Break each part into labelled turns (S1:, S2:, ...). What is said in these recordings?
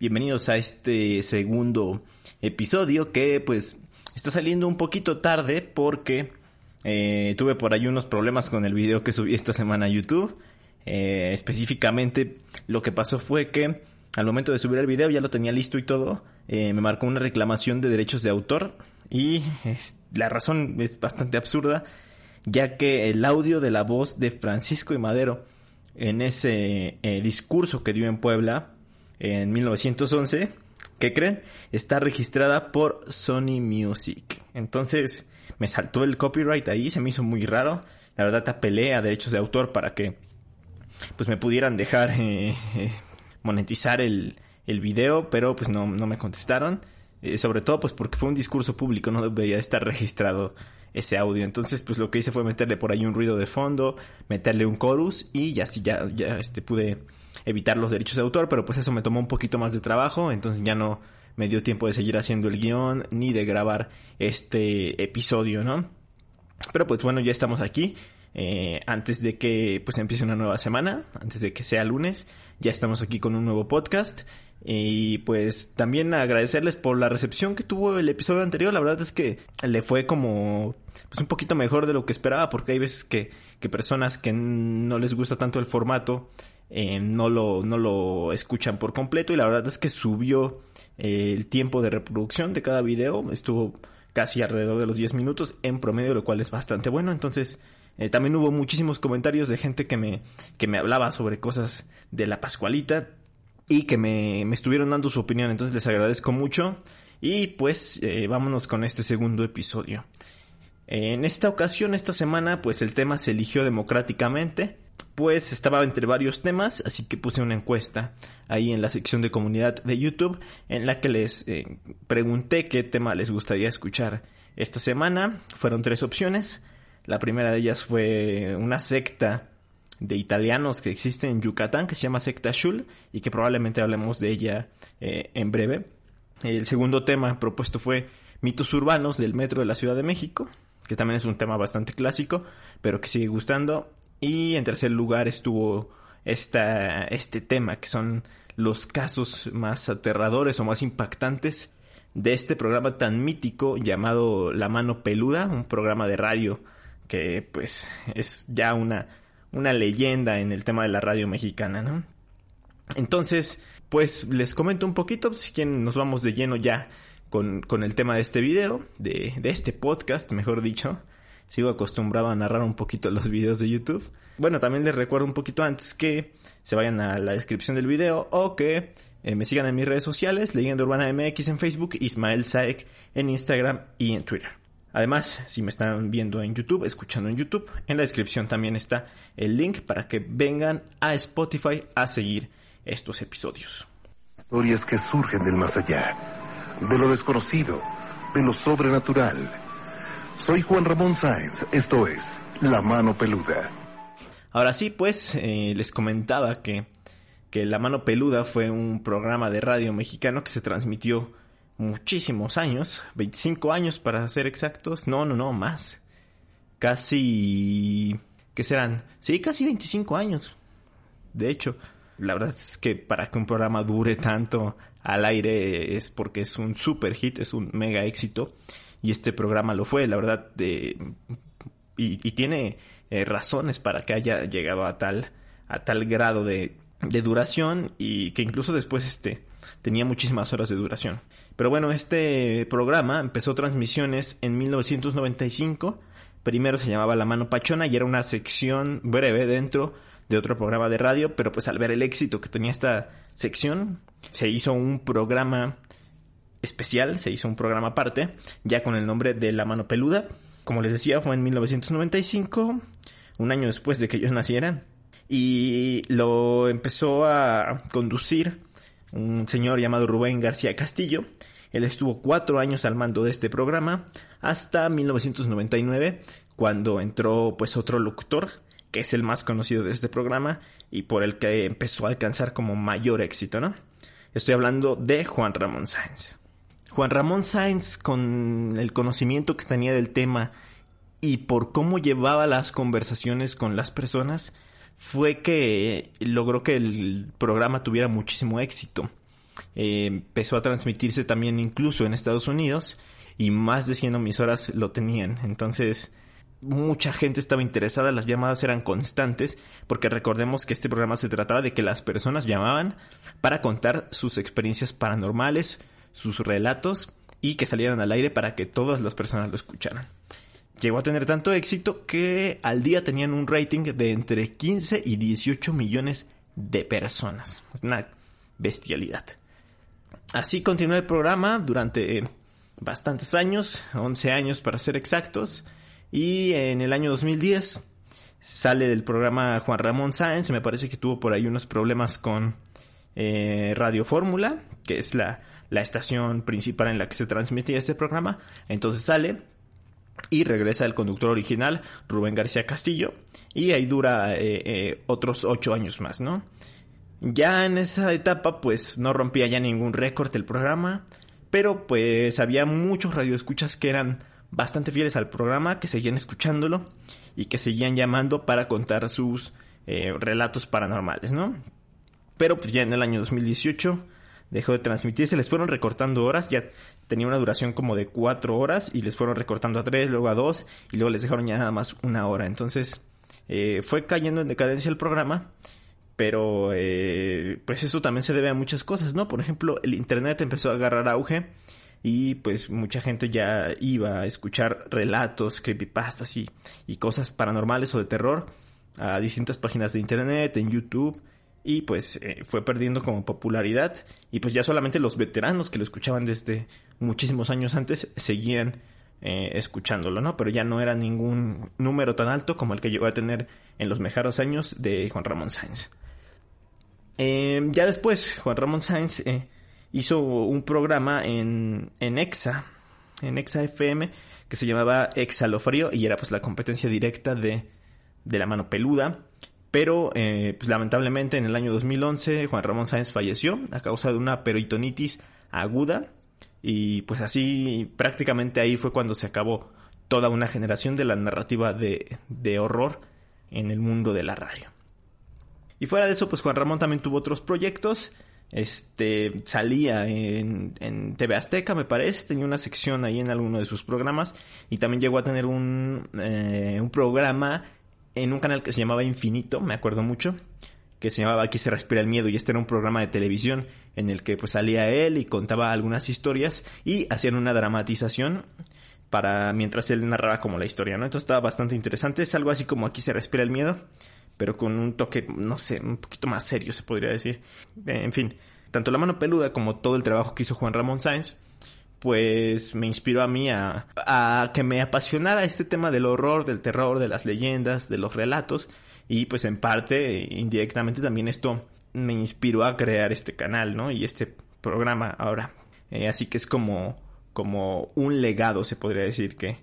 S1: Bienvenidos a este segundo episodio que pues está saliendo un poquito tarde porque eh, tuve por ahí unos problemas con el video que subí esta semana a YouTube. Eh, específicamente lo que pasó fue que al momento de subir el video ya lo tenía listo y todo. Eh, me marcó una reclamación de derechos de autor y la razón es bastante absurda ya que el audio de la voz de Francisco y Madero en ese discurso que dio en Puebla en 1911 ¿qué creen? Está registrada por Sony Music. Entonces me saltó el copyright ahí, se me hizo muy raro. La verdad apelé a derechos de autor para que pues me pudieran dejar eh, monetizar el, el video, pero pues no, no me contestaron. Eh, sobre todo pues porque fue un discurso público, no debería estar registrado ese audio. Entonces pues lo que hice fue meterle por ahí un ruido de fondo, meterle un chorus y ya ya, ya este, pude evitar los derechos de autor, pero pues eso me tomó un poquito más de trabajo, entonces ya no me dio tiempo de seguir haciendo el guion ni de grabar este episodio, ¿no? Pero pues bueno, ya estamos aquí. Eh, antes de que pues empiece una nueva semana, antes de que sea lunes, ya estamos aquí con un nuevo podcast. Y pues también agradecerles por la recepción que tuvo el episodio anterior. La verdad es que le fue como pues un poquito mejor de lo que esperaba porque hay veces que, que personas que no les gusta tanto el formato eh, no, lo, no lo escuchan por completo y la verdad es que subió eh, el tiempo de reproducción de cada video, estuvo casi alrededor de los 10 minutos en promedio, lo cual es bastante bueno, entonces eh, también hubo muchísimos comentarios de gente que me, que me hablaba sobre cosas de la Pascualita y que me, me estuvieron dando su opinión, entonces les agradezco mucho y pues vámonos con este segundo episodio. En esta ocasión, esta semana, pues el tema se eligió democráticamente pues estaba entre varios temas, así que puse una encuesta ahí en la sección de comunidad de YouTube en la que les eh, pregunté qué tema les gustaría escuchar esta semana. Fueron tres opciones. La primera de ellas fue una secta de italianos que existe en Yucatán que se llama Secta Shul y que probablemente hablemos de ella eh, en breve. El segundo tema propuesto fue mitos urbanos del metro de la Ciudad de México, que también es un tema bastante clásico, pero que sigue gustando. Y en tercer lugar estuvo esta, este tema, que son los casos más aterradores o más impactantes de este programa tan mítico llamado La Mano Peluda, un programa de radio que pues es ya una, una leyenda en el tema de la radio mexicana, ¿no? Entonces, pues les comento un poquito, si quieren nos vamos de lleno ya con, con el tema de este video, de, de este podcast, mejor dicho sigo acostumbrado a narrar un poquito los videos de YouTube. Bueno, también les recuerdo un poquito antes que se vayan a la descripción del video o que eh, me sigan en mis redes sociales, Leyenda Urbana MX en Facebook, Ismael Saek en Instagram y en Twitter. Además, si me están viendo en YouTube, escuchando en YouTube, en la descripción también está el link para que vengan a Spotify a seguir estos episodios.
S2: Historias que surgen del más allá, de lo desconocido, de lo sobrenatural soy Juan Ramón Sáenz, esto es La Mano Peluda.
S1: Ahora sí, pues eh, les comentaba que, que La Mano Peluda fue un programa de radio mexicano que se transmitió muchísimos años, 25 años para ser exactos, no, no, no, más. Casi... ¿Qué serán? Sí, casi 25 años. De hecho, la verdad es que para que un programa dure tanto al aire es porque es un super hit, es un mega éxito y este programa lo fue, la verdad, de, y, tiene eh, razones para que haya llegado a tal, a tal grado de, de duración y que incluso después este, tenía muchísimas horas de duración. Pero bueno, este programa empezó transmisiones en 1995. Primero se llamaba La Mano Pachona y era una sección breve dentro de otro programa de radio, pero pues al ver el éxito que tenía esta sección, se hizo un programa especial, se hizo un programa aparte, ya con el nombre de La Mano Peluda. Como les decía, fue en 1995, un año después de que yo naciera, y lo empezó a conducir un señor llamado Rubén García Castillo, Él estuvo cuatro años al mando de este programa hasta 1999 cuando entró pues otro locutor que es el más conocido de este programa y por el que empezó a alcanzar como mayor éxito, ¿no? Estoy hablando de Juan Ramón Sáenz. Juan Ramón Sáenz, con el conocimiento que tenía del tema y por cómo llevaba las conversaciones con las personas, fue que logró que el programa tuviera muchísimo éxito. Eh, empezó a transmitirse también incluso en Estados Unidos y más de 100 emisoras lo tenían. Entonces, mucha gente estaba interesada, las llamadas eran constantes, porque recordemos que este programa se trataba de que las personas llamaban para contar sus experiencias paranormales, sus relatos y que salieran al aire para que todas las personas lo escucharan. Llegó a tener tanto éxito que al día tenían un rating de entre 15 y 18 millones de personas. Una bestialidad. Así continuó el programa durante bastantes años, 11 años para ser exactos, y en el año 2010 sale del programa Juan Ramón Sáenz, me parece que tuvo por ahí unos problemas con eh, Radio Fórmula, que es la, la estación principal en la que se transmitía este programa, entonces sale y regresa el conductor original, Rubén García Castillo, y ahí dura eh, eh, otros ocho años más, ¿no? Ya en esa etapa, pues no rompía ya ningún récord el programa, pero pues había muchos radioescuchas que eran bastante fieles al programa, que seguían escuchándolo y que seguían llamando para contar sus eh, relatos paranormales, ¿no? Pero pues ya en el año 2018 dejó de transmitirse, les fueron recortando horas, ya tenía una duración como de cuatro horas y les fueron recortando a tres, luego a dos y luego les dejaron ya nada más una hora. Entonces eh, fue cayendo en decadencia el programa, pero eh, pues eso también se debe a muchas cosas, ¿no? Por ejemplo, el Internet empezó a agarrar auge y pues mucha gente ya iba a escuchar relatos, creepypastas y, y cosas paranormales o de terror a distintas páginas de internet, en YouTube y pues eh, fue perdiendo como popularidad y pues ya solamente los veteranos que lo escuchaban desde muchísimos años antes seguían eh, escuchándolo, ¿no? Pero ya no era ningún número tan alto como el que llegó a tener en los mejores años de Juan Ramón Sáenz. Eh, ya después, Juan Ramón Sáenz hizo un programa en, en EXA, en EXA FM, que se llamaba Exalofrío y era pues la competencia directa de, de la mano peluda. Pero, eh, pues lamentablemente en el año 2011 Juan Ramón Sáenz falleció a causa de una peritonitis aguda y pues así prácticamente ahí fue cuando se acabó toda una generación de la narrativa de, de horror en el mundo de la radio. Y fuera de eso, pues Juan Ramón también tuvo otros proyectos este salía en, en TV Azteca me parece tenía una sección ahí en alguno de sus programas y también llegó a tener un, eh, un programa en un canal que se llamaba Infinito me acuerdo mucho que se llamaba Aquí se respira el miedo y este era un programa de televisión en el que pues salía él y contaba algunas historias y hacían una dramatización para mientras él narraba como la historia, ¿no? Entonces estaba bastante interesante, es algo así como Aquí se respira el miedo, pero con un toque, no sé, un poquito más serio se podría decir. En fin, tanto la mano peluda como todo el trabajo que hizo Juan Ramón Sáenz, pues me inspiró a mí a, a que me apasionara este tema del horror, del terror, de las leyendas, de los relatos, y pues en parte, indirectamente también esto me inspiró a crear este canal, ¿no? Y este programa ahora. Eh, así que es como, como un legado, se podría decir que,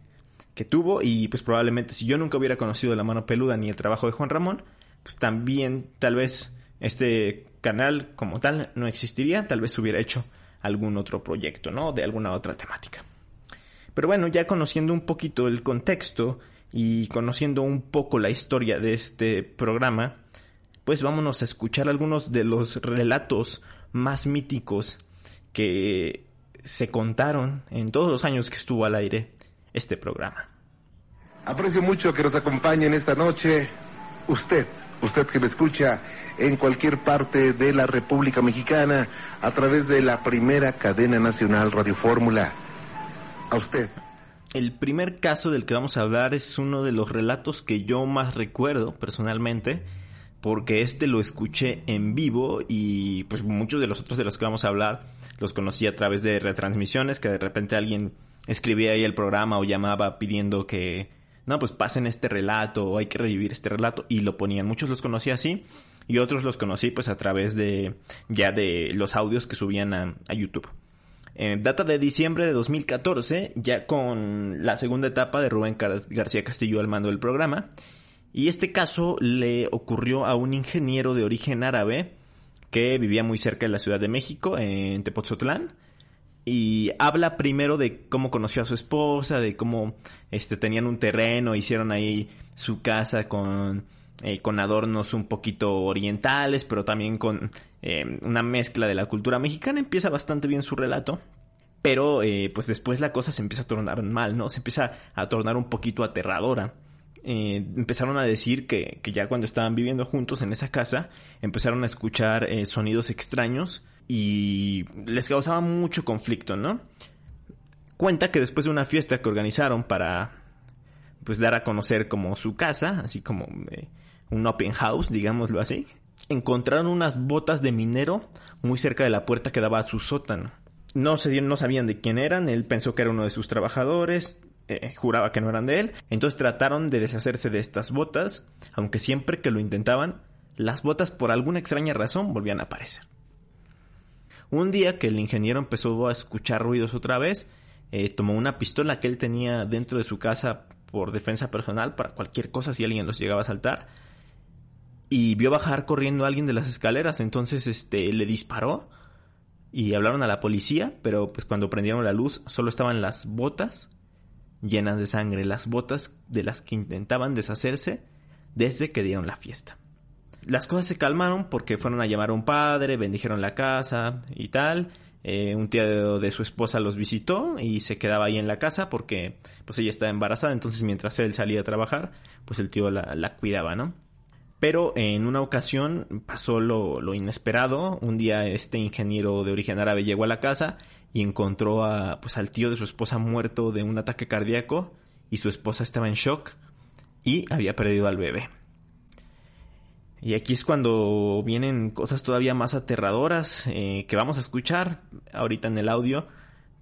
S1: que tuvo y pues probablemente si yo nunca hubiera conocido la mano peluda ni el trabajo de Juan Ramón, pues también tal vez este canal como tal no existiría, tal vez hubiera hecho algún otro proyecto, ¿no? De alguna otra temática. Pero bueno, ya conociendo un poquito el contexto y conociendo un poco la historia de este programa, pues vámonos a escuchar algunos de los relatos más míticos que se contaron en todos los años que estuvo al aire este programa.
S2: Aprecio mucho que nos acompañe en esta noche usted, usted que me escucha en cualquier parte de la República Mexicana a través de la primera cadena nacional Radio Fórmula. A usted.
S1: El primer caso del que vamos a hablar es uno de los relatos que yo más recuerdo personalmente, porque este lo escuché en vivo y pues muchos de los otros de los que vamos a hablar los conocí a través de retransmisiones que de repente alguien escribía ahí el programa o llamaba pidiendo que, no, pues pasen este relato o hay que revivir este relato y lo ponían. Muchos los conocí así y otros los conocí pues a través de ya de los audios que subían a, YouTube. Eh, data de diciembre de 2014, ya con la segunda etapa de Rubén García Castillo al mando del programa. Y este caso le ocurrió a un ingeniero de origen árabe que vivía muy cerca de la Ciudad de México, en Tepoztlán. Y habla primero de cómo conoció a su esposa, de cómo este, tenían un terreno, hicieron ahí su casa con eh, con adornos un poquito orientales, pero también con eh, una mezcla de la cultura mexicana. Empieza bastante bien su relato. Pero eh, pues después la cosa se empieza a tornar mal, ¿no? Se empieza a tornar un poquito aterradora. empezaron a decir que, que, ya cuando estaban viviendo juntos en esa casa, empezaron a escuchar sonidos extraños y les causaba mucho conflicto, ¿no? Cuenta que después de una fiesta que organizaron para pues dar a conocer como su casa, así como un open house, digámoslo así, encontraron unas botas de minero muy cerca de la puerta que daba a su sótano. No, se no sabían de quién eran, él pensó que era uno de sus trabajadores, eh, juraba que no eran de él, entonces trataron de deshacerse de estas botas, aunque siempre que lo intentaban, las botas por alguna extraña razón volvían a aparecer. Un día que el ingeniero empezó a escuchar ruidos otra vez, eh, tomó una pistola que él tenía dentro de su casa por defensa personal para cualquier cosa si alguien los llegaba a saltar y vio bajar corriendo a alguien de las escaleras, entonces este le disparó y hablaron a la policía, pero pues cuando prendieron la luz solo estaban las botas llenas de sangre, las botas de las que intentaban deshacerse desde que dieron la fiesta. Las cosas se calmaron porque fueron a llamar a un padre, bendijeron la casa y tal. Eh, un tío de, su esposa los visitó y se quedaba ahí en la casa porque pues ella estaba embarazada, entonces mientras él salía a trabajar, pues el tío la, la cuidaba, ¿no? Pero en una ocasión pasó lo, inesperado. Un día este ingeniero de origen árabe llegó a la casa y encontró pues, al tío de su esposa muerto de un ataque cardíaco y su esposa estaba en shock y había perdido al bebé. Y aquí es cuando vienen cosas todavía más aterradoras eh, que vamos a escuchar ahorita en el audio.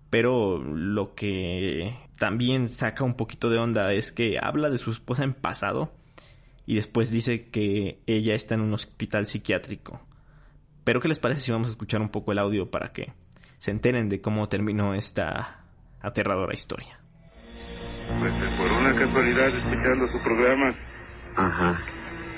S1: Pero lo que también saca un poquito de onda es que habla de su esposa en pasado y después dice que ella está en un hospital psiquiátrico. Pero ¿qué les parece si vamos a escuchar un poco el audio para que se enteren de cómo terminó esta aterradora historia?
S3: Pues eh, por una casualidad escuchando su programa.
S4: Ajá.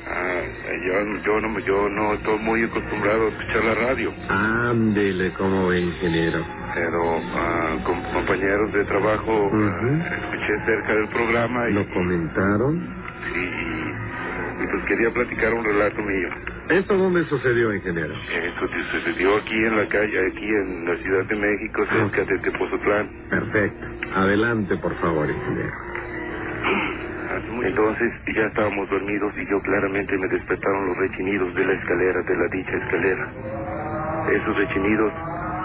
S3: Ah, yo, yo, no, yo no estoy muy acostumbrado a escuchar la radio.
S4: Ándele, como ve, ingeniero.
S3: Pero ah, con compañeros de trabajo ah, escuché cerca del programa. Y,
S4: ¿Lo comentaron?
S3: Sí, y pues quería platicar un relato mío.
S4: ¿Esto dónde sucedió, ingeniero?
S3: Esto sucedió aquí en la calle, aquí en la Ciudad de México, cerca de Tepozotlán.
S4: Perfecto. Adelante, por favor, ingeniero.
S3: Entonces ya estábamos dormidos y yo claramente me despertaron los rechinidos de la escalera, de la dicha escalera. Esos rechinidos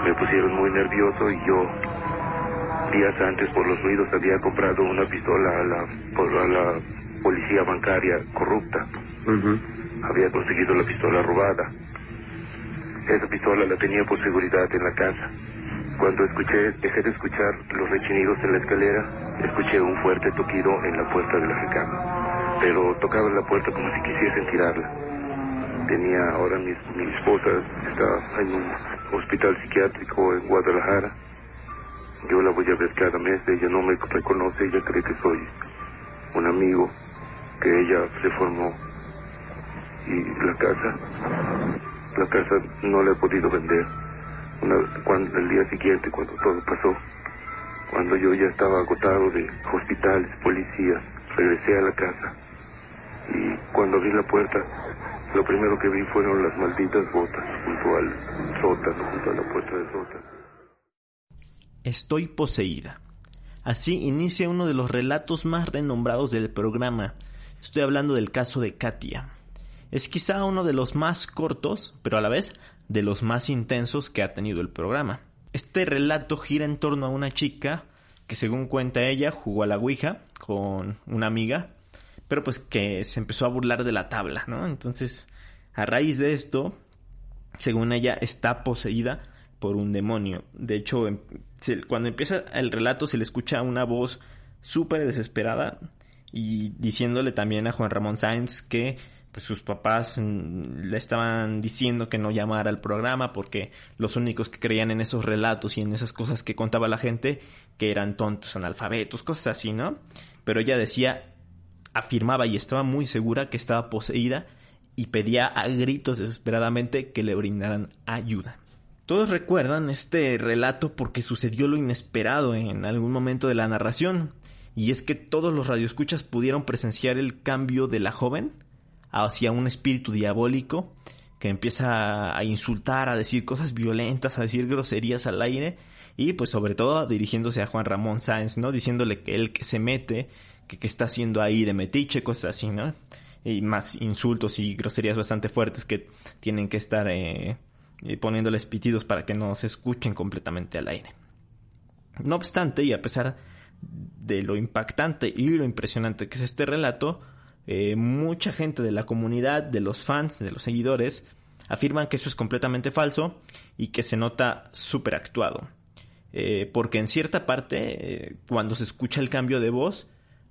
S3: me pusieron muy nervioso y yo días antes por los ruidos había comprado una pistola a la, a la policía bancaria corrupta. Había conseguido la pistola robada. Esa pistola la tenía por seguridad en la casa. Cuando escuché, dejé de escuchar los rechinidos en la escalera, escuché un fuerte toquido en la puerta de la recámara. Pero tocaba la puerta como si quisiesen tirarla. Tenía ahora mi, mi esposa, está en un hospital psiquiátrico en Guadalajara. Yo la voy a ver cada mes, ella no me reconoce, ella cree que soy un amigo que ella se formó y la casa, la casa no la he podido vender. cuando, el día siguiente, cuando todo pasó, cuando yo ya estaba agotado de hospitales, policías, regresé a la casa y cuando abrí la puerta, lo primero que vi fueron las malditas botas junto al sótano, junto a la puerta del sótano.
S1: Estoy poseída. Así inicia uno de los relatos más renombrados del programa, Estoy hablando del caso de Katia. Es quizá uno de los más cortos, pero a la vez de los más intensos que ha tenido el programa. Este relato gira en torno a una chica que según cuenta ella jugó a la Ouija con una amiga, pero pues que se empezó a burlar de la tabla, ¿no? Entonces, a raíz de esto, según ella, está poseída por un demonio. De hecho, em, cuando empieza el relato se le escucha una voz súper desesperada y diciéndole también a Juan Ramón Sáenz que pues sus papás le estaban diciendo que no llamara al programa porque los únicos que creían en esos relatos y en esas cosas que contaba la gente que eran tontos, analfabetos, cosas así, ¿no? Pero ella decía, afirmaba y estaba muy segura que estaba poseída y pedía a gritos desesperadamente que le brindaran ayuda. Todos recuerdan este relato porque sucedió lo inesperado en algún momento de la narración, y es que todos los radioescuchas pudieron presenciar el cambio de la joven hacia un espíritu diabólico que empieza a insultar, a decir cosas violentas, a decir groserías al aire y pues sobre todo dirigiéndose a Juan Ramón Sáenz, ¿no? Diciéndole que él que se mete, que, está haciendo ahí de metiche, cosas así, ¿no? Y más insultos y groserías bastante fuertes que tienen que estar eh, eh, poniéndoles pitidos para que no se escuchen completamente al aire. No obstante, y a pesar de lo impactante y lo impresionante que es este relato, eh, mucha gente de la comunidad, de los fans, de los seguidores, afirman que eso es completamente falso y que se nota súper actuado. Eh, porque en cierta parte, eh, cuando se escucha el cambio de voz,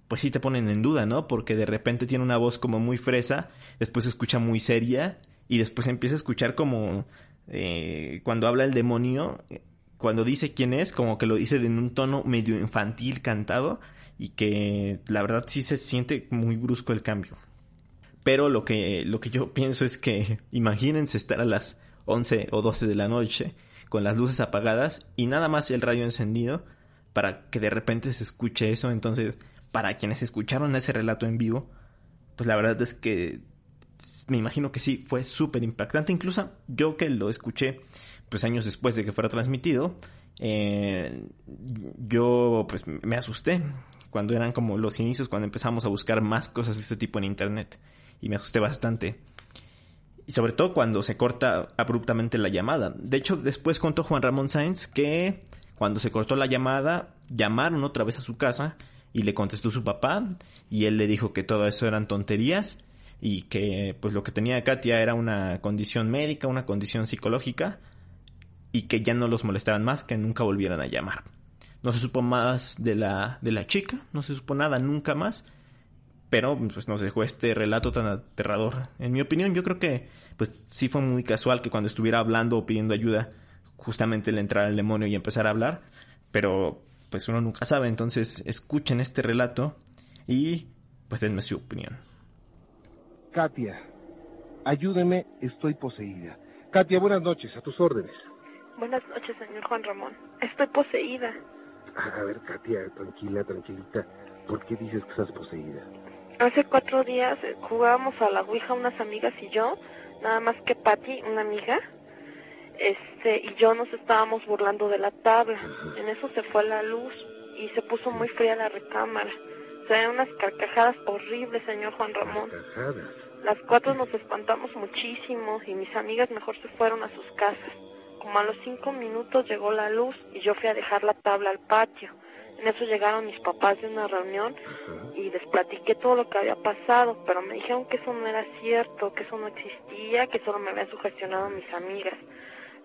S1: pues sí te ponen en duda, ¿no? Porque de repente tiene una voz como muy fresa, después se escucha muy seria y después empieza a escuchar como cuando habla el demonio, cuando dice quién es, como que lo dice en un tono medio infantil cantado y que la verdad sí se siente muy brusco el cambio. Pero lo que, lo que yo pienso es que imagínense estar a las 11 o 12 de la noche con las luces apagadas y nada más el radio encendido para que de repente se escuche eso. Entonces, para quienes escucharon ese relato en vivo, pues la verdad es que me imagino que sí, fue súper impactante. Incluso yo que lo escuché pues años después de que fuera transmitido, eh, yo pues me asusté cuando eran como los inicios, cuando empezamos a buscar más cosas de este tipo en internet. Y me asusté bastante. Y sobre todo cuando se corta abruptamente la llamada. De hecho, después contó Juan Ramón Sáenz que cuando se cortó la llamada, llamaron otra vez a su casa y le contestó su papá y él le dijo que todo eso eran tonterías y que pues lo que tenía Katia era una condición médica, una condición psicológica y que ya no los molestaran más, que nunca volvieran a llamar. No se supo más de la, de la chica, no se supo nada nunca más, pero pues nos dejó este relato tan aterrador. En mi opinión, yo creo que pues sí fue muy casual que cuando estuviera hablando o pidiendo ayuda, justamente le entrara el demonio y empezara a hablar, pero pues uno nunca sabe, entonces escuchen este relato y pues denme su opinión.
S5: Katia, ayúdeme, estoy poseída. Katia, buenas noches, a tus órdenes.
S6: Buenas noches, señor Juan Ramón. Estoy poseída.
S5: A ver, Katia, tranquila, tranquilita. ¿Por qué dices que estás poseída?
S6: Hace cuatro días eh, jugábamos a la Ouija unas amigas y yo, nada más que Patty, una amiga, este, y yo nos estábamos burlando de la tabla. En eso se fue la luz y se puso muy fría la recámara. Se ven unas carcajadas horribles, señor Juan Ramón.
S5: Carcajadas.
S6: Las cuatro nos espantamos muchísimo y mis amigas mejor se fueron a sus casas. Como a los cinco minutos llegó la luz y yo fui a dejar la tabla al patio. En eso llegaron mis papás de una reunión y les platiqué todo lo que había pasado, pero me dijeron que eso no era cierto, que eso no existía, que solo me habían sugestionado mis amigas.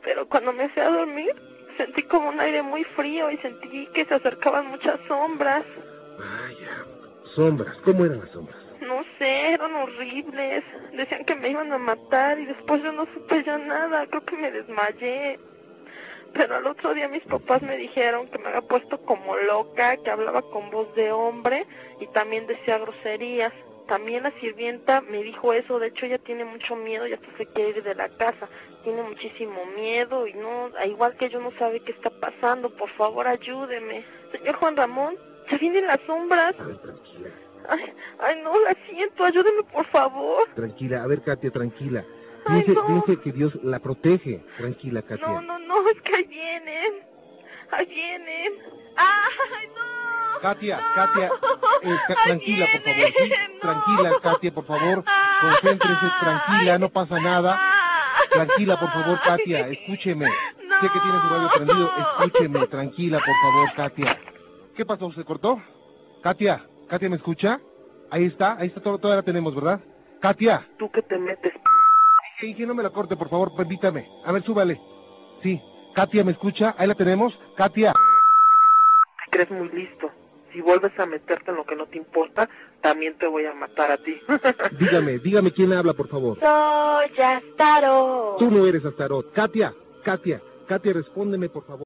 S6: Pero cuando me fui a dormir, sentí como un aire muy frío y sentí que se acercaban muchas sombras.
S5: Vaya, sombras, ¿cómo eran las sombras?
S6: No sé, eran horribles. Decían que me iban a matar y después yo no supe ya nada. Creo que me desmayé. Pero al otro día mis papás me dijeron que me había puesto como loca, que hablaba con voz de hombre y también decía groserías. También la sirvienta me dijo eso, de hecho ella tiene mucho miedo y hasta se quiere ir de la casa. Tiene muchísimo miedo y no, igual que yo no sabe qué está pasando, por favor ayúdeme. Señor Juan Ramón, se vienen las sombras. Ay, ay, no, la siento, ayúdeme por favor.
S5: Tranquila, a ver, Katia, tranquila.
S6: Ay,
S5: Piense,
S6: no.
S5: piense que Dios la protege. Tranquila, Katia.
S6: No, no, no, es que ahí vienen. Ahí vienen. ¡Ay, no!
S5: Katia,
S6: No.
S5: Katia, eh, ca-
S6: Ahí
S5: tranquila, por favor. ¿sí?
S6: vienen, no.
S5: Tranquila, Katia, por favor. Concéntrese, tranquila, no pasa nada. Tranquila, por favor, Katia, escúcheme. Sé que tiene su radio prendido, escúcheme, tranquila, por favor, Katia. ¿Qué pasó? ¿Se cortó? Katia, Katia, ¿me escucha? Ahí está, ahí está, todo, todavía la tenemos, ¿verdad? Katia,
S6: ¿Tú que te metes?
S5: Sí, que no me la corte, por favor, permítame. A ver, súbale. Sí. Katia, ¿me escucha? Ahí la tenemos. Katia.
S6: Te crees muy listo.
S7: si vuelves a meterte en lo que no te importa, también te voy a matar a ti.
S5: dígame, dígame quién habla, por favor.
S6: Soy Astarot.
S5: Tú no eres Astarot. Katia, Katia, Katia, respóndeme, por favor.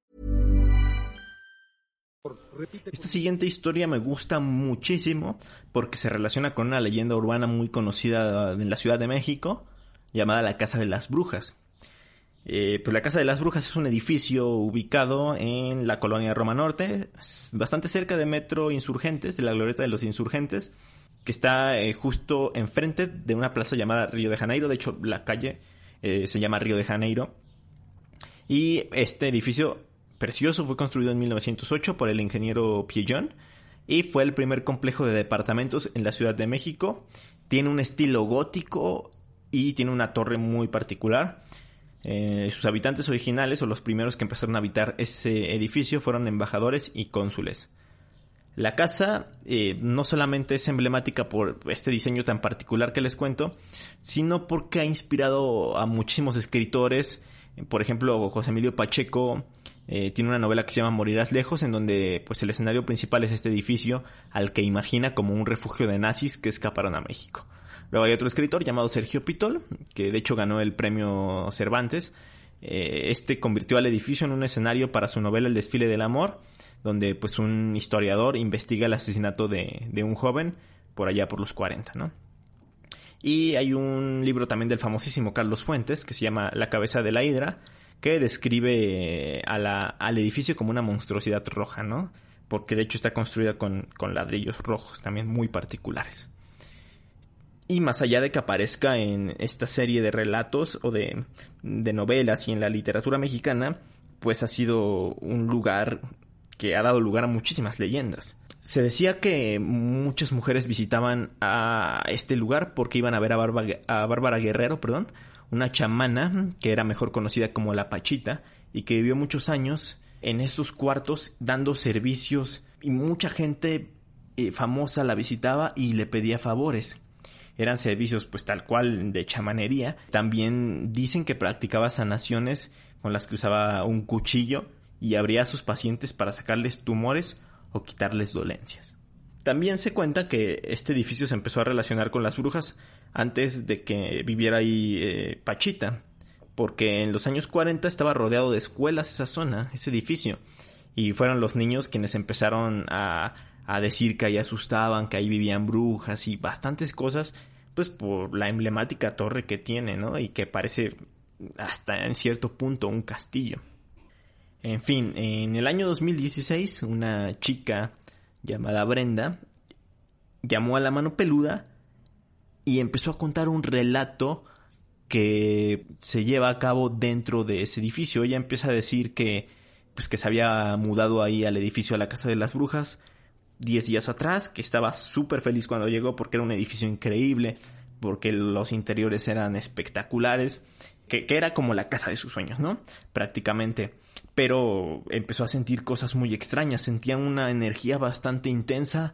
S1: Esta siguiente historia me gusta muchísimo porque se relaciona con una leyenda urbana muy conocida en la Ciudad de México llamada la Casa de las Brujas. Eh, pues la Casa de las Brujas es un edificio ubicado en la colonia Roma Norte, bastante cerca de Metro Insurgentes, de la Glorieta de los Insurgentes, que está eh, justo enfrente de una plaza llamada Río de Janeiro. De hecho, la calle eh, se llama Río de Janeiro. Y este edificio precioso fue construido en 1908 por el ingeniero Piellón y fue el primer complejo de departamentos en la Ciudad de México. Tiene un estilo gótico y tiene una torre muy particular. Eh, sus habitantes originales o los primeros que empezaron a habitar ese edificio fueron embajadores y cónsules. La casa eh, no solamente es emblemática por este diseño tan particular que les cuento, sino porque ha inspirado a muchísimos escritores, por ejemplo José Emilio Pacheco eh, tiene una novela que se llama Morirás lejos, en donde pues el escenario principal es este edificio al que imagina como un refugio de nazis que escaparon a México. Luego hay otro escritor llamado Sergio Pitol, que de hecho ganó el premio Cervantes. Eh, este convirtió al edificio en un escenario para su novela El desfile del amor, donde pues un historiador investiga el asesinato de, de un joven por allá por los 40, ¿no? Y hay un libro también del famosísimo Carlos Fuentes que se llama La cabeza de la hidra, que describe a la, al edificio como una monstruosidad roja, ¿no? Porque de hecho está construida con, ladrillos rojos también muy particulares. Y más allá de que aparezca en esta serie de relatos o de, de novelas y en la literatura mexicana, pues ha sido un lugar que ha dado lugar a muchísimas leyendas. Se decía que muchas mujeres visitaban a este lugar porque iban a ver a, a Bárbara Guerrero, perdón, una chamana que era mejor conocida como la Pachita y que vivió muchos años en estos cuartos dando servicios y mucha gente eh, famosa la visitaba y le pedía favores. Eran servicios pues tal cual de chamanería. También dicen que practicaba sanaciones con las que usaba un cuchillo y abría a sus pacientes para sacarles tumores o quitarles dolencias. También se cuenta que este edificio se empezó a relacionar con las brujas antes de que viviera ahí eh, Pachita, porque en los años 40 estaba rodeado de escuelas esa zona, ese edificio, y fueron los niños quienes empezaron a, a decir que ahí asustaban, que ahí vivían brujas y bastantes cosas, pues por la emblemática torre que tiene, ¿no? Y que parece hasta en cierto punto un castillo. En fin, en el año 2016 una chica llamada Brenda llamó a la mano peluda y empezó a contar un relato que se lleva a cabo dentro de ese edificio. Ella empieza a decir que pues que se había mudado ahí al edificio a la casa de las brujas 10 días atrás, que estaba súper feliz cuando llegó porque era un edificio increíble, porque los interiores eran espectaculares, que, que era como la casa de sus sueños, ¿no? Prácticamente. Pero empezó a sentir cosas muy extrañas, sentía una energía bastante intensa,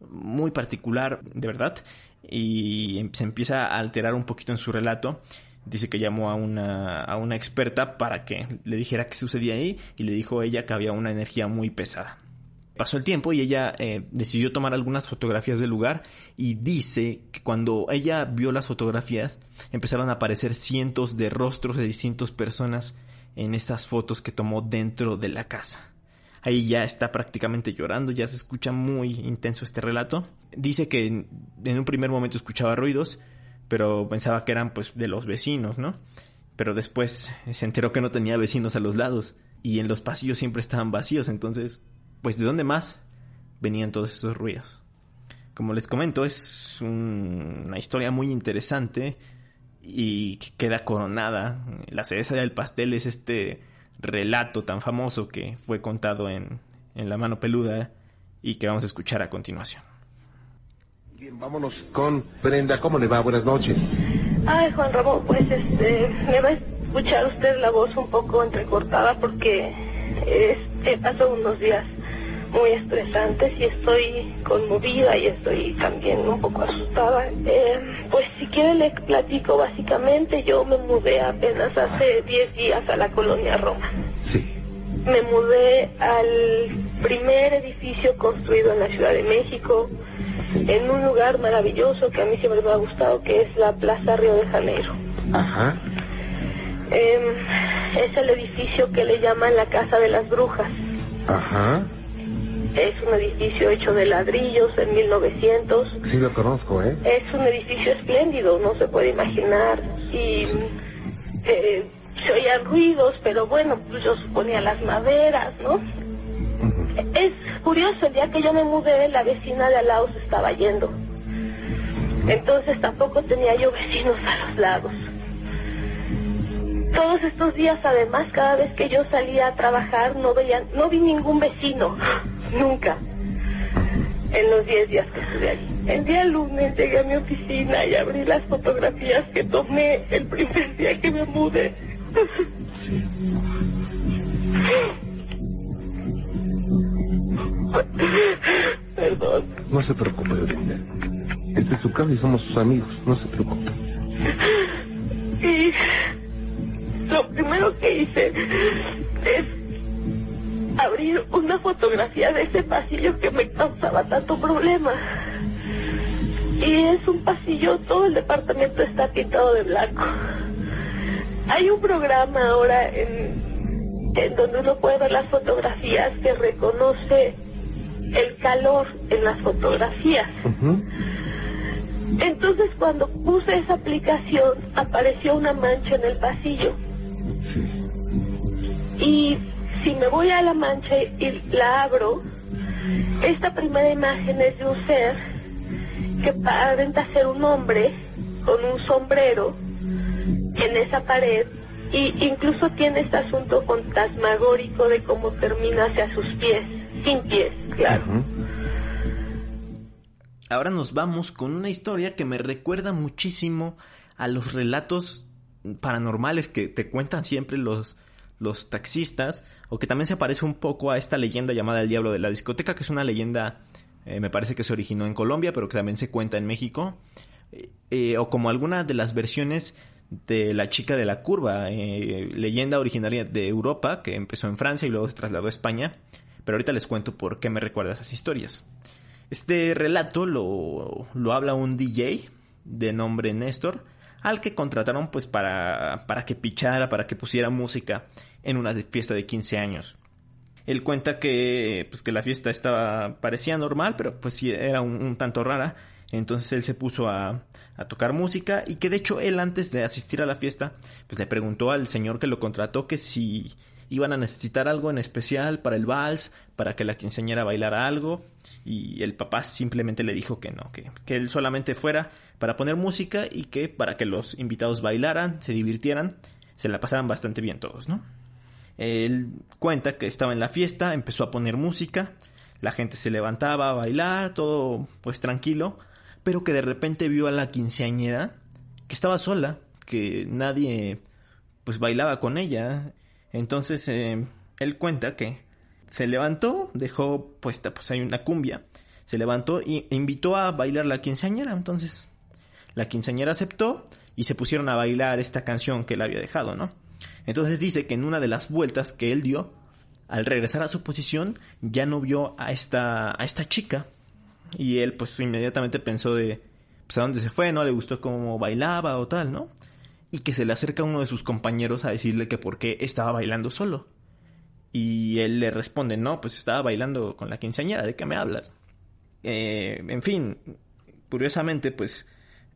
S1: muy particular, de verdad, y se empieza a alterar un poquito en su relato. Dice que llamó a una, a una experta para que le dijera qué sucedía ahí y le dijo a ella que había una energía muy pesada. Pasó el tiempo y ella eh, decidió tomar algunas fotografías del lugar y dice que cuando ella vio las fotografías empezaron a aparecer cientos de rostros de distintas personas en esas fotos que tomó dentro de la casa. Ahí ya está prácticamente llorando, ya se escucha muy intenso este relato. Dice que en, un primer momento escuchaba ruidos, pero pensaba que eran pues de los vecinos, ¿no? Pero después se enteró que no tenía vecinos a los lados y en los pasillos siempre estaban vacíos, entonces, pues ¿de dónde más venían todos esos ruidos? Como les comento, es una historia muy interesante y que queda coronada. La cereza del pastel es este relato tan famoso que fue contado en, en La mano peluda y que vamos a escuchar a continuación.
S2: Bien, vámonos con Brenda. ¿Cómo le va? Buenas noches.
S8: Ay, Juan Ramón, pues este, me va a escuchar usted la voz un poco entrecortada porque es, he pasado unos días muy estresantes y estoy conmovida y estoy también un poco asustada. Eh, pues si quiere le platico básicamente, yo me mudé apenas hace 10 días a la colonia Roma. Me mudé al primer edificio construido en la Ciudad de México, en un lugar maravilloso que a mí siempre me ha gustado, que es la Plaza Río de Janeiro.
S2: Ajá.
S8: Eh, es el edificio que le llaman la Casa de las Brujas.
S2: Ajá.
S8: Es un edificio hecho de ladrillos en 1900.
S2: Sí, lo conozco, ¿eh?
S8: Es un edificio espléndido, no se puede imaginar. Y eh, se oían ruidos, pero bueno, pues yo suponía las maderas, ¿no? Es curioso, el día que yo me mudé, la vecina de al lado se estaba yendo. Entonces tampoco tenía yo vecinos a los lados. Todos estos días, además, cada vez que yo salía a trabajar, no veía, no vi ningún vecino. Nunca. En los 10 días que estuve allí. El día lunes llegué a mi oficina y abrí las fotografías que tomé el primer día que me mudé. Perdón.
S2: No se preocupe, Brenda. Este es su casa y somos sus amigos. No se preocupe.
S8: Y lo primero que hice abrir una fotografía de ese pasillo que me causaba tanto problema. Y es un pasillo, todo el departamento está pintado de blanco. Hay un programa ahora en, en donde uno puede ver las fotografías que reconoce el calor en las fotografías. Entonces cuando puse esa aplicación apareció una mancha en el pasillo. Y si me voy a la mancha y la abro, esta primera imagen es de un ser que aparenta ser un hombre con un sombrero en esa pared y incluso tiene este asunto fantasmagórico de cómo termina hacia sus pies, sin pies, claro.
S1: Ahora nos vamos con una historia que me recuerda muchísimo a los relatos paranormales que te cuentan siempre los, los taxistas, o que también se parece un poco a esta leyenda llamada El Diablo de la Discoteca, que es una leyenda, eh, me parece que se originó en Colombia, pero que también se cuenta en México, eh, o como alguna de las versiones de La Chica de la Curva, eh, leyenda originaria de Europa, que empezó en Francia y luego se trasladó a España, pero ahorita les cuento por qué me recuerda esas historias. Este relato lo, lo habla un DJ de nombre Néstor, al que contrataron pues para, para que pichara, para que pusiera música en una fiesta de 15 años. Él cuenta que, pues, que la fiesta estaba, parecía normal, pero pues sí era un, tanto rara. Entonces él se puso a, a, tocar música y que de hecho él antes de asistir a la fiesta, pues le preguntó al señor que lo contrató que si iban a necesitar algo en especial para el vals, para que la quinceañera bailara algo, y el papá simplemente le dijo que no, que, que él solamente fuera para poner música y que para que los invitados bailaran, se divirtieran, se la pasaran bastante bien todos, ¿no? Él cuenta que estaba en la fiesta, empezó a poner música, la gente se levantaba a bailar, todo pues tranquilo, pero que de repente vio a la quinceañera que estaba sola, que nadie pues bailaba con ella, entonces eh, él cuenta que se levantó, dejó puesta pues hay una cumbia, se levantó e invitó a bailar la quinceañera, entonces la quinceañera aceptó y se pusieron a bailar esta canción que él había dejado, ¿no? Entonces dice que en una de las vueltas que él dio, al regresar a su posición, ya no vio a esta, a esta chica. Y él pues inmediatamente pensó de, pues a dónde se fue, no le gustó cómo bailaba o tal, ¿no? Y que se le acerca uno de sus compañeros a decirle que por qué estaba bailando solo. Y él le responde, no, pues estaba bailando con la quinceañera, ¿de qué me hablas? Eh, en fin, curiosamente, pues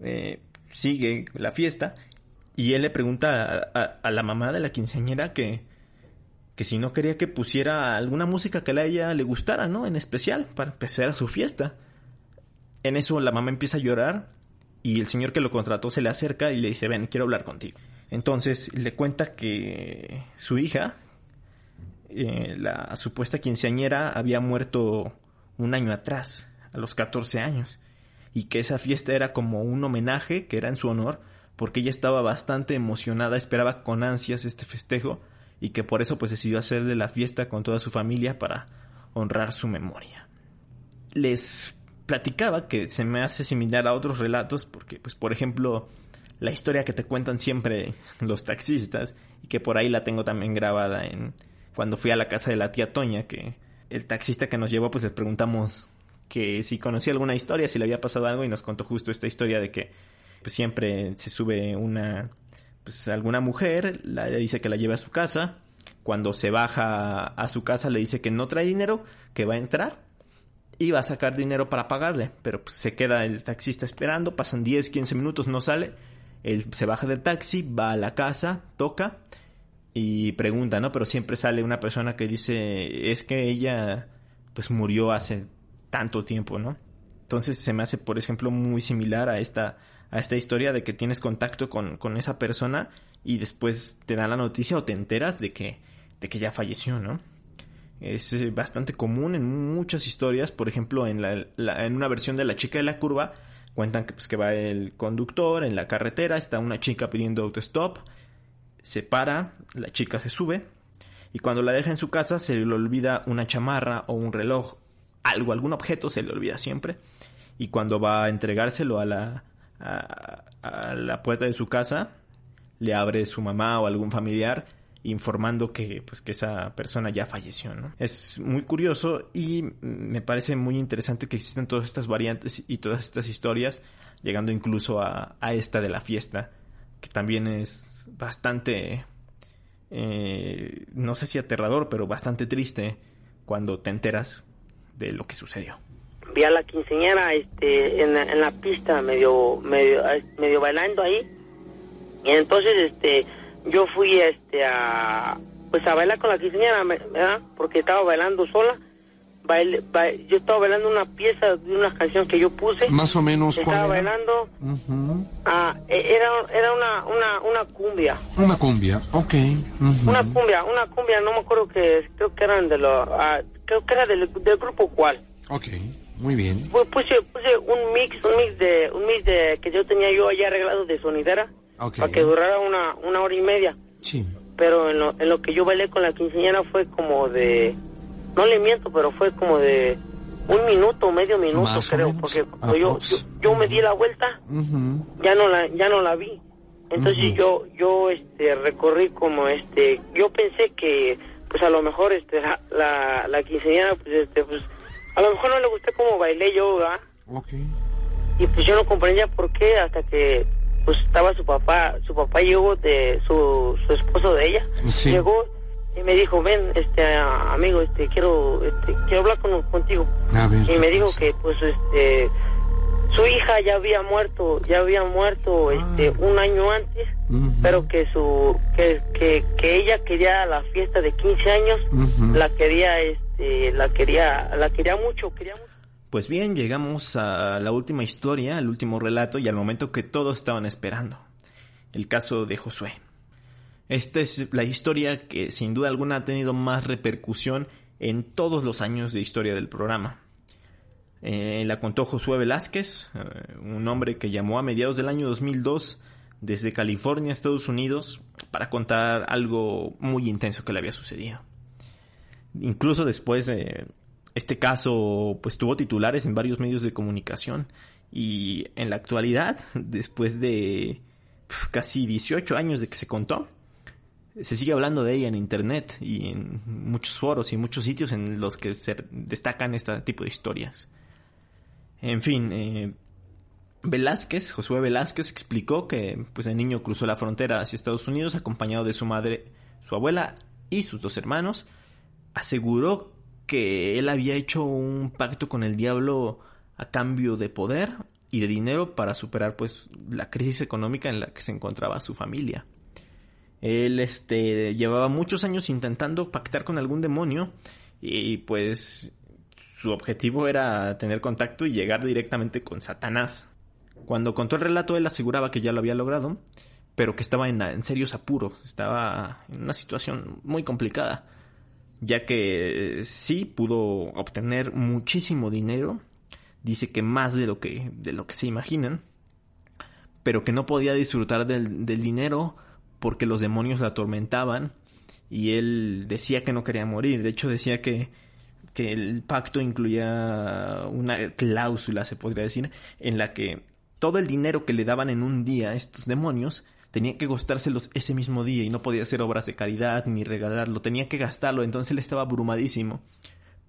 S1: eh, sigue la fiesta y él le pregunta a, la mamá de la quinceañera que, que si no quería que pusiera alguna música que a ella le gustara, ¿no? En especial, para empezar su fiesta. En eso la mamá empieza a llorar y el señor que lo contrató se le acerca y le dice, ven, quiero hablar contigo. Entonces le cuenta que su hija, eh, la supuesta quinceañera, había muerto un año atrás, a los 14 años, y que esa fiesta era como un homenaje que era en su honor, porque ella estaba bastante emocionada, esperaba con ansias este festejo, y que por eso pues decidió hacerle la fiesta con toda su familia para honrar su memoria. Les platicaba que se me hace similar a otros relatos, porque pues por ejemplo, la historia que te cuentan siempre los taxistas, y que por ahí la tengo también grabada en cuando fui a la casa de la tía Toña, que el taxista que nos llevó pues les preguntamos que si conocía alguna historia, si le había pasado algo y nos contó justo esta historia de que pues siempre se sube una pues alguna mujer, le dice que la lleve a su casa, cuando se baja a su casa le dice que no trae dinero, que va a entrar y va a sacar dinero para pagarle, pero pues, se queda el taxista esperando, pasan 10, 15 minutos, no sale, él se baja del taxi, va a la casa, toca y pregunta, ¿no? Pero siempre sale una persona que dice, es que ella pues murió hace tanto tiempo, ¿no? Entonces se me hace, por ejemplo, muy similar a esta, a esta historia de que tienes contacto con, con esa persona y después te dan la noticia o te enteras de que, de que ya falleció, ¿no? Es eh, bastante común en muchas historias, por ejemplo, en, la, en una versión de La chica de la curva, cuentan que, pues, que va el conductor en la carretera, está una chica pidiendo autostop, se para, la chica se sube, y cuando la deja en su casa se le olvida una chamarra o un reloj algo, algún objeto se le olvida siempre. Y cuando va a entregárselo a la, a, la puerta de su casa, le abre su mamá o algún familiar informando que pues que esa persona ya falleció, ¿no? Es muy curioso y me parece muy interesante que existen todas estas variantes y todas estas historias, llegando incluso a, a esta de la fiesta, que también es bastante, eh, no sé si aterrador, pero bastante triste cuando te enteras de lo que sucedió.
S9: Vi a la quinceañera este, en, la, en la pista, medio, medio, medio bailando ahí. Y entonces este, yo fui este, a, pues a bailar con la quinceañera, ¿verdad? Porque estaba bailando sola. Baile, yo estaba bailando una pieza de una canción que yo puse.
S10: Más o menos.
S9: Estaba bailando. ah, e, era, era una, una, una cumbia.
S10: Una cumbia, ok.
S9: Una cumbia, una cumbia, no me acuerdo que creo que eran de los, ah, creo que era del, grupo cual.
S10: Ok, muy bien.
S9: Puse, puse un mix, un mix de, un mix de que yo tenía yo allá arreglado de sonidera. Para que durara una, una hora y media.
S10: Sí.
S9: Pero en lo, en lo que yo bailé con la quinceañera fue como de, no le miento, pero fue como de un minuto, medio minuto creo, porque yo, yo, me di la vuelta, ya no la, ya no la vi. Entonces yo, yo este recorrí como este, yo pensé que pues a lo mejor este la, la, la quinceañera pues este pues a lo mejor no le gusté como bailé yo ¿verdad?
S10: Okay.
S9: y pues yo no comprendía por qué hasta que pues estaba su papá su papá llegó de su, su esposo de ella llegó y me dijo ven este amigo este quiero este quiero hablar con, contigo y me dijo que pues este su hija ya había muerto, ya había muerto este ah. un año antes, pero que su que, que, ella quería la fiesta de 15 años, la quería este la quería la quería mucho, quería mucho.
S1: Pues bien, llegamos a la última historia, al último relato y al momento que todos estaban esperando. El caso de Josué. Esta es la historia que sin duda alguna ha tenido más repercusión en todos los años de historia del programa. Eh, la contó Josué Velázquez, eh, un hombre que llamó a mediados del año 2002 desde California, Estados Unidos, para contar algo muy intenso que le había sucedido. Incluso después de este caso, pues tuvo titulares en varios medios de comunicación y en la actualidad, después de casi 18 años de que se contó, se sigue hablando de ella en internet y en muchos foros y muchos sitios en los que se destacan este tipo de historias. En fin, eh, Velázquez, Josué Velázquez explicó que pues el niño cruzó la frontera hacia Estados Unidos acompañado de su madre, su abuela y sus dos hermanos, aseguró que él había hecho un pacto con el diablo a cambio de poder y de dinero para superar pues la crisis económica en la que se encontraba su familia. Él este llevaba muchos años intentando pactar con algún demonio y pues su objetivo era tener contacto y llegar directamente con Satanás. Cuando contó el relato él aseguraba que ya lo había logrado, pero que estaba en, en serios apuros, estaba en una situación muy complicada, ya que sí pudo obtener muchísimo dinero dice que más de lo que, de lo que se imaginan, pero que no podía disfrutar del, dinero porque los demonios la atormentaban y él decía que no quería morir. De hecho, decía que, que el pacto incluía una cláusula, se podría decir, en la que todo el dinero que le daban en un día estos demonios tenía que gastárselos ese mismo día y no podía hacer obras de caridad ni regalarlo, tenía que gastarlo, entonces él estaba abrumadísimo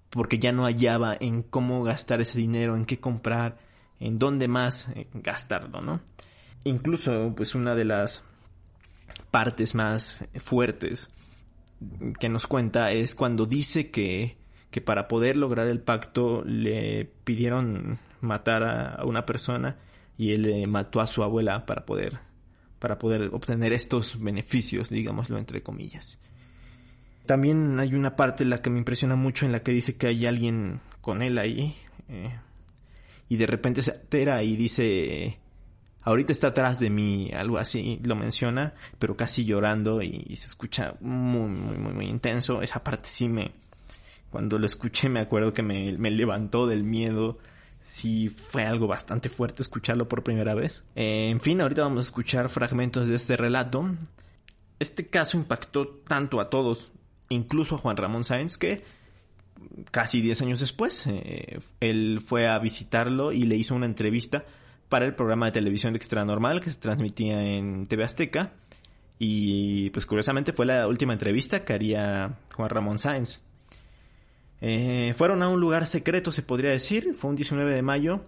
S1: porque ya no hallaba en cómo gastar ese dinero, en qué comprar, en dónde más eh, gastarlo, ¿no? Incluso, pues una de las partes más fuertes que nos cuenta es cuando dice que, que para poder lograr el pacto le pidieron matar a una persona y él mató a su abuela para poder para poder obtener estos beneficios, digámoslo entre comillas. También hay una parte en la que me impresiona mucho en la que dice que hay alguien con él ahí. Eh, y de repente se altera y dice, ahorita está atrás de mí, algo así, lo menciona, pero casi llorando y, se escucha muy, muy, muy, muy intenso. Esa parte sí me, cuando lo escuché me acuerdo que me, me levantó del miedo. Sí fue algo bastante fuerte escucharlo por primera vez. Eh, en fin, ahorita vamos a escuchar fragmentos de este relato. Este caso impactó tanto a todos, incluso a Juan Ramón Sáenz, que casi 10 años después, eh, él fue a visitarlo y le hizo una entrevista para el programa de televisión Extra Normal que se transmitía en TV Azteca. Y pues curiosamente fue la última entrevista que haría Juan Ramón Sáenz. Eh, fueron a un lugar secreto, se podría decir. Fue un 19 de mayo.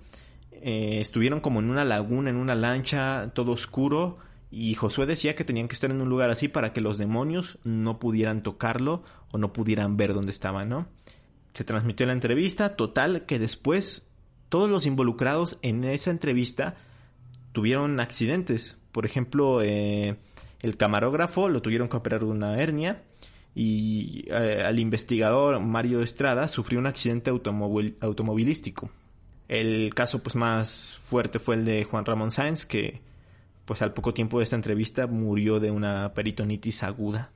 S1: Eh, estuvieron como en una laguna, en una lancha, todo oscuro. Y Josué decía que tenían que estar en un lugar así para que los demonios no pudieran tocarlo o no pudieran ver dónde estaba, ¿no? Se transmitió la entrevista, total, que después todos los involucrados en esa entrevista tuvieron accidentes. Por ejemplo, eh, el camarógrafo lo tuvieron que operar de una hernia y eh, al investigador Mario Estrada sufrió un accidente automovilístico. El caso pues más fuerte fue el de Juan Ramón Sáenz que pues al poco tiempo de esta entrevista murió de una peritonitis aguda.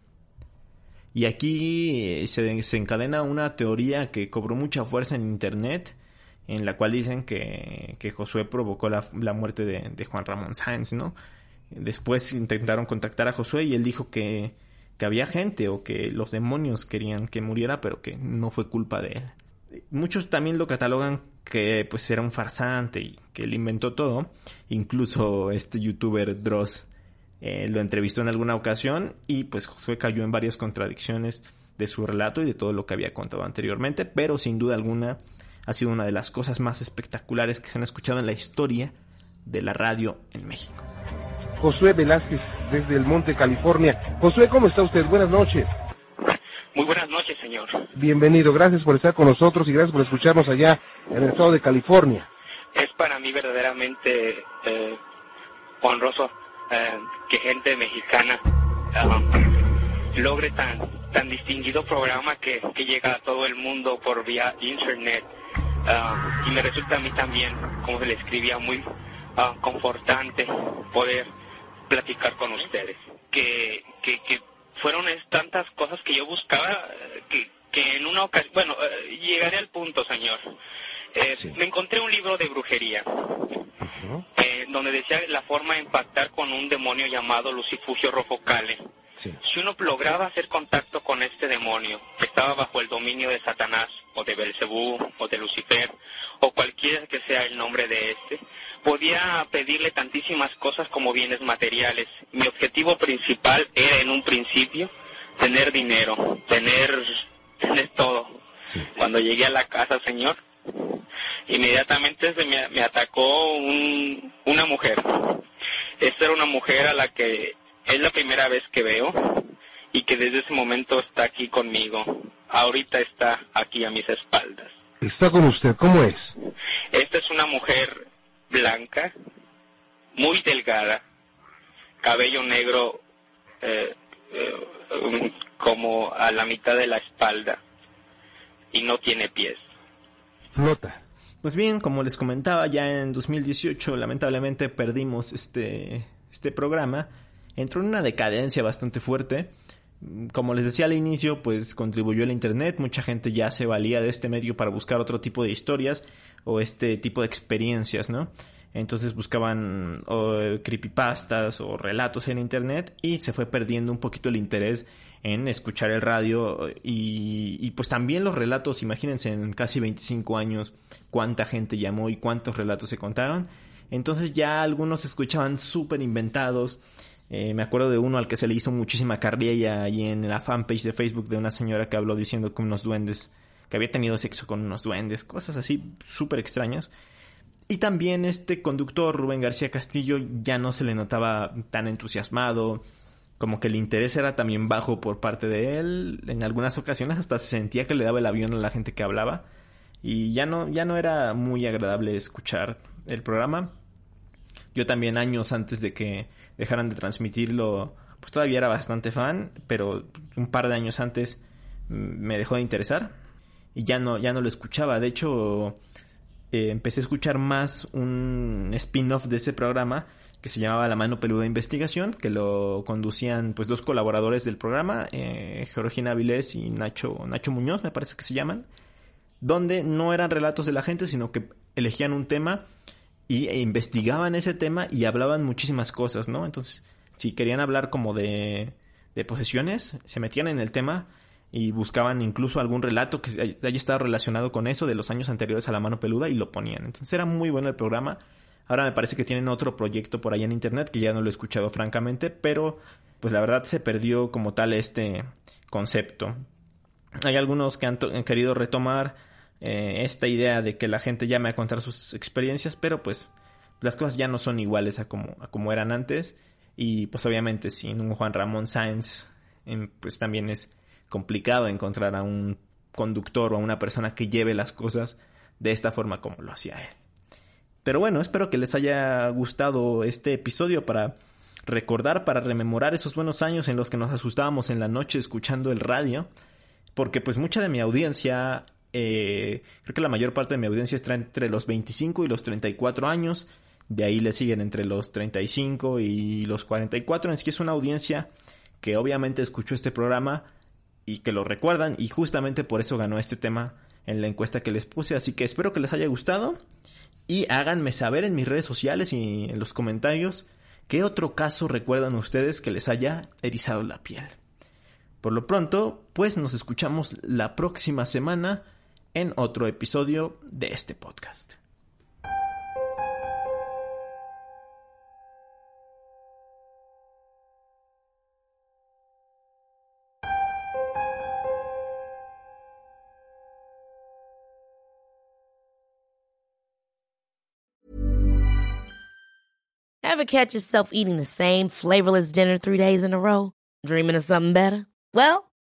S1: Y aquí eh, se desencadena una teoría que cobró mucha fuerza en internet, en la cual dicen que, que Josué provocó la, muerte de, de, Juan Ramón Sáenz, ¿no? Después intentaron contactar a Josué y él dijo que, que había gente o que los demonios querían que muriera, pero que no fue culpa de él. Muchos también lo catalogan que pues era un farsante y que él inventó todo. Incluso este youtuber Dross eh, lo entrevistó en alguna ocasión y pues Josué cayó en varias contradicciones de su relato y de todo lo que había contado anteriormente, pero sin duda alguna ha sido una de las cosas más espectaculares que se han escuchado en la historia de la radio en México.
S5: Josué Velázquez, desde el Monte, California. Josué, ¿cómo está usted? Buenas noches.
S11: Muy buenas noches, señor.
S5: Bienvenido, gracias por estar con nosotros y gracias por escucharnos allá en el estado de California.
S11: Es para mí verdaderamente eh, honroso eh, que gente mexicana eh, logre tan tan distinguido programa que, que llega a todo el mundo por vía internet y me resulta a mí también, como se le escribía, muy confortante poder platicar con ustedes. Que, que, que fueron tantas cosas que yo buscaba que, que en una ocasión, bueno, eh, llegaré al punto, señor. Eh, me encontré un libro de brujería, eh, donde decía la forma de impactar con un demonio llamado Lucifugio Si uno lograba hacer contacto con este demonio, que estaba bajo el dominio de Satanás, o de Belcebú, o de Lucifer, o cualquiera que sea el nombre de este, podía pedirle tantísimas cosas como bienes materiales. Mi objetivo principal era en un principio tener dinero, tener, tener todo. Cuando llegué a la casa, señor, inmediatamente se me, me atacó un, una mujer. Esta era una mujer a la que es la primera vez que veo y que desde ese momento está aquí conmigo. ahorita está aquí a mis espaldas.
S5: Está con usted, ¿cómo es?
S11: Esta es una mujer blanca, muy delgada, cabello negro eh, eh, como a la mitad de la espalda y no tiene pies.
S5: Flota.
S1: Pues bien, como les comentaba, ya en 2018 lamentablemente perdimos este, este programa. Entró en una decadencia bastante fuerte. Como les decía al inicio, pues contribuyó el Internet, mucha gente ya se valía de este medio para buscar otro tipo de historias o este tipo de experiencias, ¿no? Entonces buscaban creepypastas o relatos en internet y se fue perdiendo un poquito el interés en escuchar el radio y, y, pues también los relatos, imagínense en casi 25 años cuánta gente llamó y cuántos relatos se contaron. Entonces ya algunos se escuchaban súper inventados. Eh, me acuerdo de uno al que se le hizo muchísima carrilla ahí en la fanpage de Facebook de una señora que habló diciendo que unos duendes, que había tenido sexo con unos duendes, cosas así súper extrañas. Y también este conductor, Rubén García Castillo, ya no se le notaba tan entusiasmado, como que el interés era también bajo por parte de él. En algunas ocasiones hasta se sentía que le daba el avión a la gente que hablaba. Y ya no, ya no era muy agradable escuchar el programa. Yo también años antes de que dejaran de transmitirlo, pues todavía era bastante fan, pero un par de años antes me dejó de interesar y ya no, ya no lo escuchaba. De hecho, eh, empecé a escuchar más un spin-off de ese programa que se llamaba La Mano Peluda Investigación, que lo conducían pues dos colaboradores del programa, eh, Georgina Vilés y Nacho, Nacho Muñoz, me parece que se llaman, donde no eran relatos de la gente, sino que elegían un tema y e investigaban ese tema y hablaban muchísimas cosas, ¿no? Entonces, si querían hablar como de, de posesiones, se metían en el tema y buscaban incluso algún relato que haya estado relacionado con eso de los años anteriores a la mano peluda y lo ponían. Entonces era muy bueno el programa. Ahora me parece que tienen otro proyecto por ahí en internet que ya no lo he escuchado francamente, pero pues la verdad se perdió como tal este concepto. Hay algunos que han, querido retomar eh, esta idea de que la gente llame a contar sus experiencias, pero pues las cosas ya no son iguales a como, a como eran antes y pues obviamente sin un Juan Ramón Sáenz pues también es complicado encontrar a un conductor o a una persona que lleve las cosas de esta forma como lo hacía él. Pero bueno, espero que les haya gustado este episodio para recordar, para rememorar esos buenos años en los que nos asustábamos en la noche escuchando el radio, porque pues mucha de mi audiencia, eh, creo que la mayor parte de mi audiencia está entre los 25 y los 34 años, de ahí le siguen entre los 35 y los 44, así que es una audiencia que obviamente escuchó este programa y que lo recuerdan. Y justamente por eso ganó este tema en la encuesta que les puse, así que espero que les haya gustado. Y háganme saber en mis redes sociales y en los comentarios qué otro caso recuerdan ustedes que les haya erizado la piel. Por lo pronto, pues nos escuchamos la próxima semana en otro episodio de este podcast.
S12: Ever catch yourself eating the same flavorless dinner three days in a row? Dreaming of something better? Well,